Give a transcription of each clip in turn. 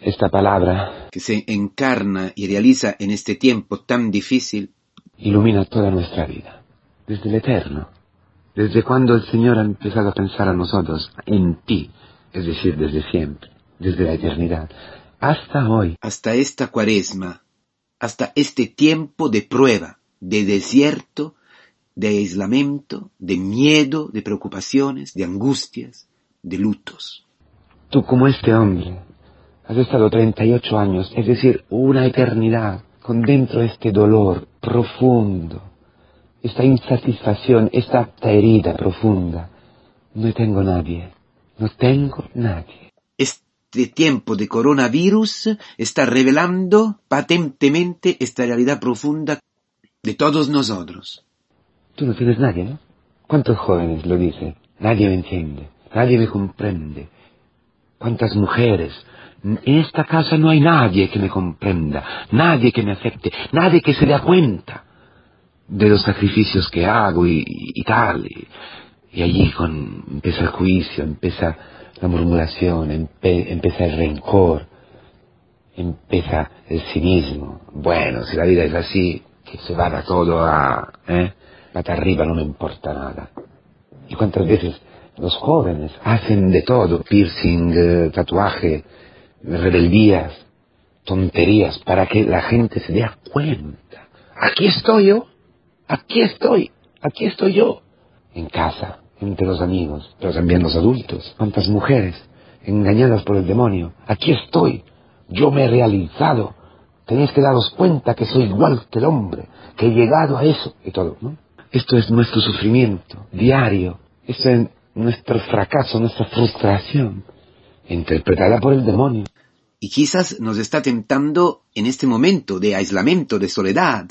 esta palabra que se encarna y realiza en este tiempo tan difícil, ilumina toda nuestra vida, desde el eterno, desde cuando el Señor ha empezado a pensar a nosotros, en ti, es decir, desde siempre, desde la eternidad, hasta hoy. hasta esta cuaresma, hasta este tiempo de prueba, de desierto, de aislamiento, de miedo, de preocupaciones, de angustias, de lutos. Tú como este hombre, has estado 38 años, es decir, una eternidad, con dentro este dolor profundo, esta insatisfacción, esta herida profunda. No tengo nadie, no tengo nadie. Este tiempo de coronavirus está revelando patentemente esta realidad profunda de todos nosotros. Tú no tienes nadie, ¿no? ¿Cuántos jóvenes lo dicen? Nadie me entiende, nadie me comprende. ¿Cuántas mujeres? En esta casa no hay nadie que me comprenda, nadie que me afecte, nadie que se dé cuenta de los sacrificios que hago y, tal. Y, allí con, empieza el juicio, empieza la murmuración, empieza el rencor, empieza el cinismo. Bueno, si la vida es así, que se vaya todo a... ¿eh? Pata arriba no me importa nada. ¿Y cuántas veces los jóvenes hacen de todo? Piercing, eh, tatuaje, rebeldías, tonterías, para que la gente se dé cuenta. Aquí estoy yo, aquí estoy, aquí estoy yo. En casa, entre los amigos, pero también los adultos. ¿Cuántas mujeres engañadas por el demonio? Aquí estoy, yo me he realizado. Tenéis que daros cuenta que soy igual que el hombre, que he llegado a eso y todo. Esto es nuestro sufrimiento diario, esto es nuestro fracaso, nuestra frustración, interpretada por el demonio. Y quizás nos está tentando en este momento de aislamiento, de soledad.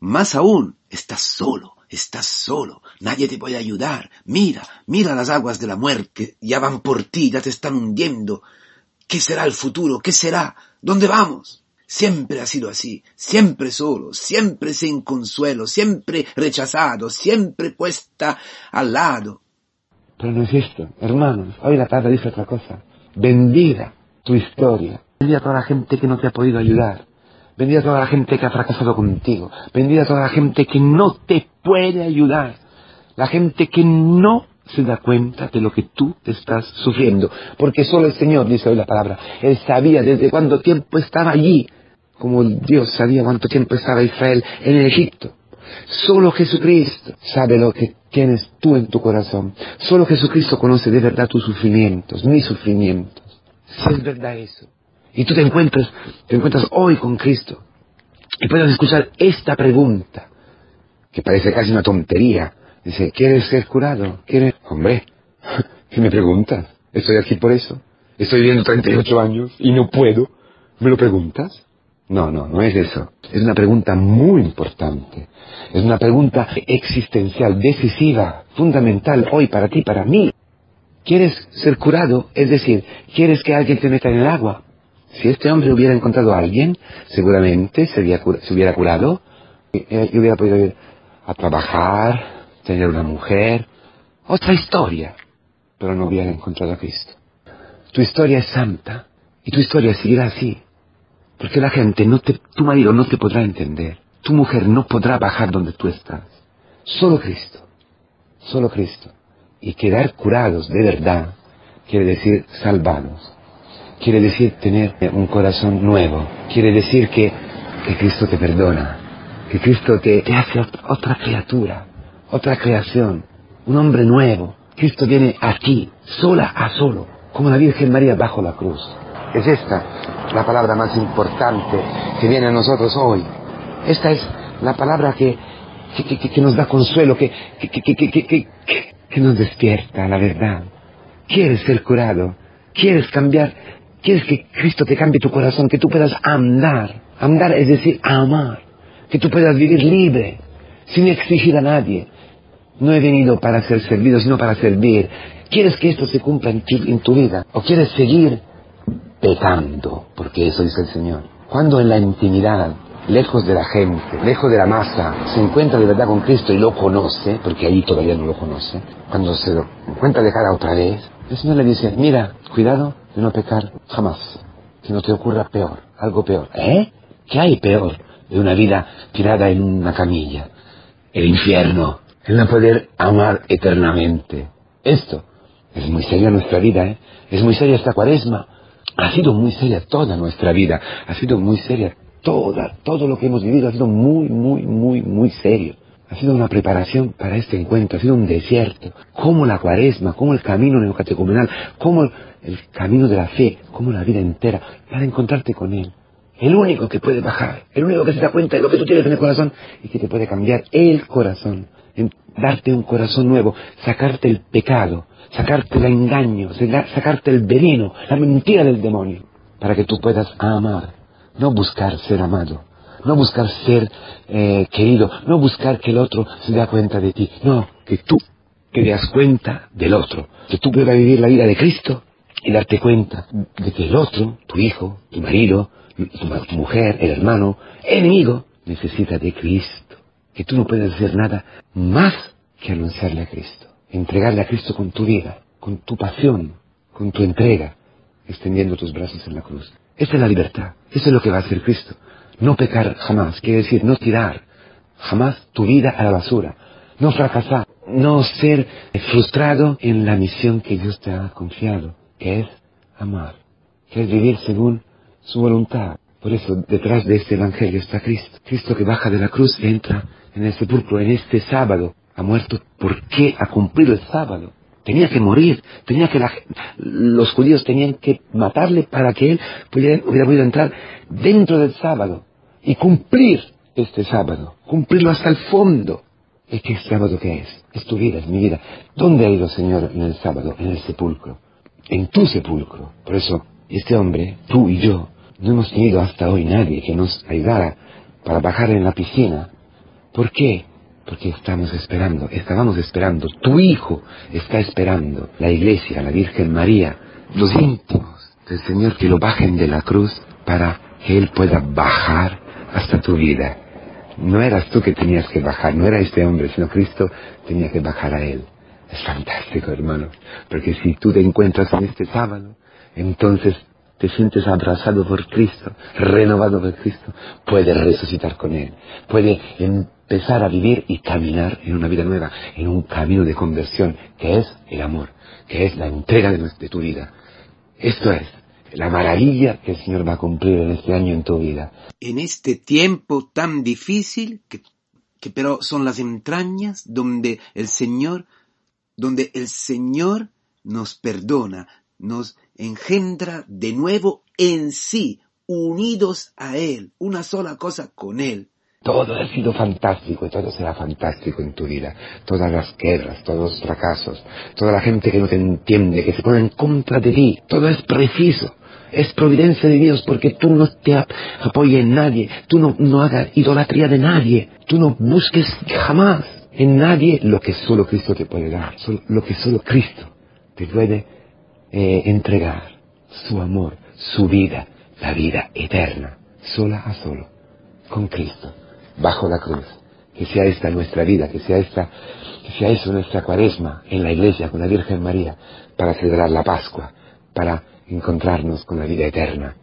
Más aún, estás solo, estás solo, nadie te puede ayudar. Mira, mira las aguas de la muerte, ya van por ti, ya te están hundiendo. ¿Qué será el futuro? ¿Qué será? ¿Dónde vamos? Siempre ha sido así, siempre solo, siempre sin consuelo, siempre rechazado, siempre puesta al lado. Pero no es esto, hermanos. Hoy la tarde dice otra cosa. Bendiga tu historia. Bendiga a toda la gente que no te ha podido ayudar. Bendiga a toda la gente que ha fracasado contigo. Bendiga a toda la gente que no te puede ayudar. La gente que no se da cuenta de lo que tú te estás sufriendo. Porque solo el Señor, dice hoy la palabra, Él sabía desde cuánto tiempo estaba allí como Dios sabía cuánto tiempo estaba Israel en Egipto. Solo Jesucristo sabe lo que tienes tú en tu corazón. Solo Jesucristo conoce de verdad tus sufrimientos, mis sufrimientos. Si es verdad eso. Y tú te encuentras, te encuentras hoy con Cristo. Y puedes escuchar esta pregunta, que parece casi una tontería. Dice, ¿quieres ser curado? ¿Quieres? Hombre, ¿qué me preguntas? Estoy aquí por eso. Estoy viviendo 38 años y no puedo. ¿Me lo preguntas? No, no, no es eso. Es una pregunta muy importante. Es una pregunta existencial, decisiva, fundamental hoy para ti, para mí. ¿Quieres ser curado? Es decir, ¿quieres que alguien te meta en el agua? Si este hombre hubiera encontrado a alguien, seguramente se, había, se hubiera curado y, y hubiera podido ir a trabajar, tener una mujer, otra historia, pero no hubiera encontrado a Cristo. Tu historia es santa y tu historia seguirá así. Porque la gente no te, tu marido no te podrá entender. Tu mujer no podrá bajar donde tú estás. Solo Cristo. Solo Cristo. Y quedar curados de verdad quiere decir salvados. Quiere decir tener un corazón nuevo. Quiere decir que, que Cristo te perdona. Que Cristo te, te hace otra criatura. Otra creación. Un hombre nuevo. Cristo viene a ti, sola a solo. Como la Virgen María bajo la cruz. Es esta la palabra más importante que viene a nosotros hoy. Esta es la palabra que, que, que, nos da consuelo, que, que, nos despierta la verdad. Quieres ser curado, quieres cambiar, quieres que Cristo te cambie tu corazón, que tú puedas andar. Andar es decir, amar. Que tú puedas vivir libre, sin exigir a nadie. No he venido para ser servido, sino para servir. ¿Quieres que esto se cumpla tu, en tu vida? ¿O quieres seguir pecando, porque eso dice el Señor. Cuando en la intimidad, lejos de la gente, lejos de la masa, se encuentra de verdad con Cristo y lo conoce, porque allí todavía no lo conoce, cuando se lo encuentra de cara otra vez, el Señor le dice, mira, cuidado de no pecar jamás. que no te ocurra peor, algo peor. ¿Eh? ¿Qué hay peor de una vida tirada en una camilla? El infierno, el no poder amar eternamente. Esto es muy seria nuestra vida, ¿eh? Es muy seria esta cuaresma. Ha sido muy seria toda nuestra vida. Ha sido muy seria toda, todo lo que hemos vivido ha sido muy, muy, muy, muy serio. Ha sido una preparación para este encuentro, ha sido un desierto. Como la cuaresma, como el camino neocatecumenal, como el camino de la fe, como la vida entera, para encontrarte con Él. El único que puede bajar, el único que se da cuenta de lo que tú tienes en el corazón y que te puede cambiar el corazón, darte un corazón nuevo, sacarte el pecado, sacarte el engaño, sacarte el veneno, la mentira del demonio, para que tú puedas amar, no buscar ser amado, no buscar ser eh, querido, no buscar que el otro se dé cuenta de ti, no, que tú te das cuenta del otro, que tú puedas vivir la vida de Cristo y darte cuenta de que el otro, tu hijo, tu marido, tu, mujer, el hermano, el enemigo, necesita de Cristo, que tú no puedes hacer nada más que anunciarle a Cristo, entregarle a Cristo con tu vida, con tu pasión, con tu entrega, extendiendo tus brazos en la cruz. Esa es la libertad, eso es lo que va a hacer Cristo. No pecar jamás, quiere decir no tirar jamás tu vida a la basura, no fracasar, no ser frustrado en la misión que Dios te ha confiado, que es amar, que es vivir según su voluntad. Por eso detrás de este Evangelio está Cristo. Cristo que baja de la cruz entra en el sepulcro en este sábado. Ha muerto. ¿Por qué ha cumplido el sábado? Tenía que morir. Tenía que los judíos tenían que matarle para que él pudiera, hubiera podido entrar dentro del sábado y cumplir este sábado, cumplirlo hasta el fondo. ¿Y qué sábado que es? Es tu vida, es mi vida. ¿Dónde ha ido Señor en el sábado? En el sepulcro. En tu sepulcro. Por eso, este hombre, tú y yo, no hemos tenido hasta hoy nadie que nos ayudara para bajar en la piscina. ¿Por qué? Porque estamos esperando, estábamos esperando, tu hijo está esperando, la iglesia, la Virgen María, los íntimos del Señor que lo bajen de la cruz para que Él pueda bajar hasta tu vida. No eras tú que tenías que bajar, no era este hombre, sino Cristo tenía que bajar a Él. Es fantástico, hermano, porque si tú te encuentras en este sábado, entonces te sientes abrazado por Cristo, renovado por Cristo, puedes resucitar con Él, puede empezar a vivir y caminar en una vida nueva, en un camino de conversión, que es el amor, que es la entrega de, tu vida. Esto es la maravilla que el Señor va a cumplir en este año en tu vida. En este tiempo tan difícil, que pero son las entrañas donde el Señor, donde el Señor nos perdona, nos engendra de nuevo en sí, unidos a Él, una sola cosa con Él. Todo ha sido fantástico y todo será fantástico en tu vida. Todas las guerras, todos los fracasos, toda la gente que no te entiende, que se pone en contra de ti, todo es preciso. Es providencia de Dios porque tú no te apoyes en nadie, tú no, no hagas idolatría de nadie, tú no busques jamás en nadie lo que solo Cristo te puede dar, lo que solo Cristo te puede eh, entregar su amor, su vida, la vida eterna, sola a solo, con Cristo, bajo la cruz. Que sea esta nuestra vida, que sea esta, que sea eso nuestra cuaresma en la iglesia con la Virgen María, para celebrar la Pascua, para encontrarnos con la vida eterna,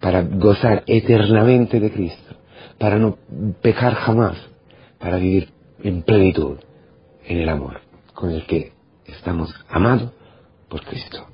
para gozar eternamente de Cristo, para no pecar jamás, para vivir en plenitud en el amor con el que estamos amados por Cristo.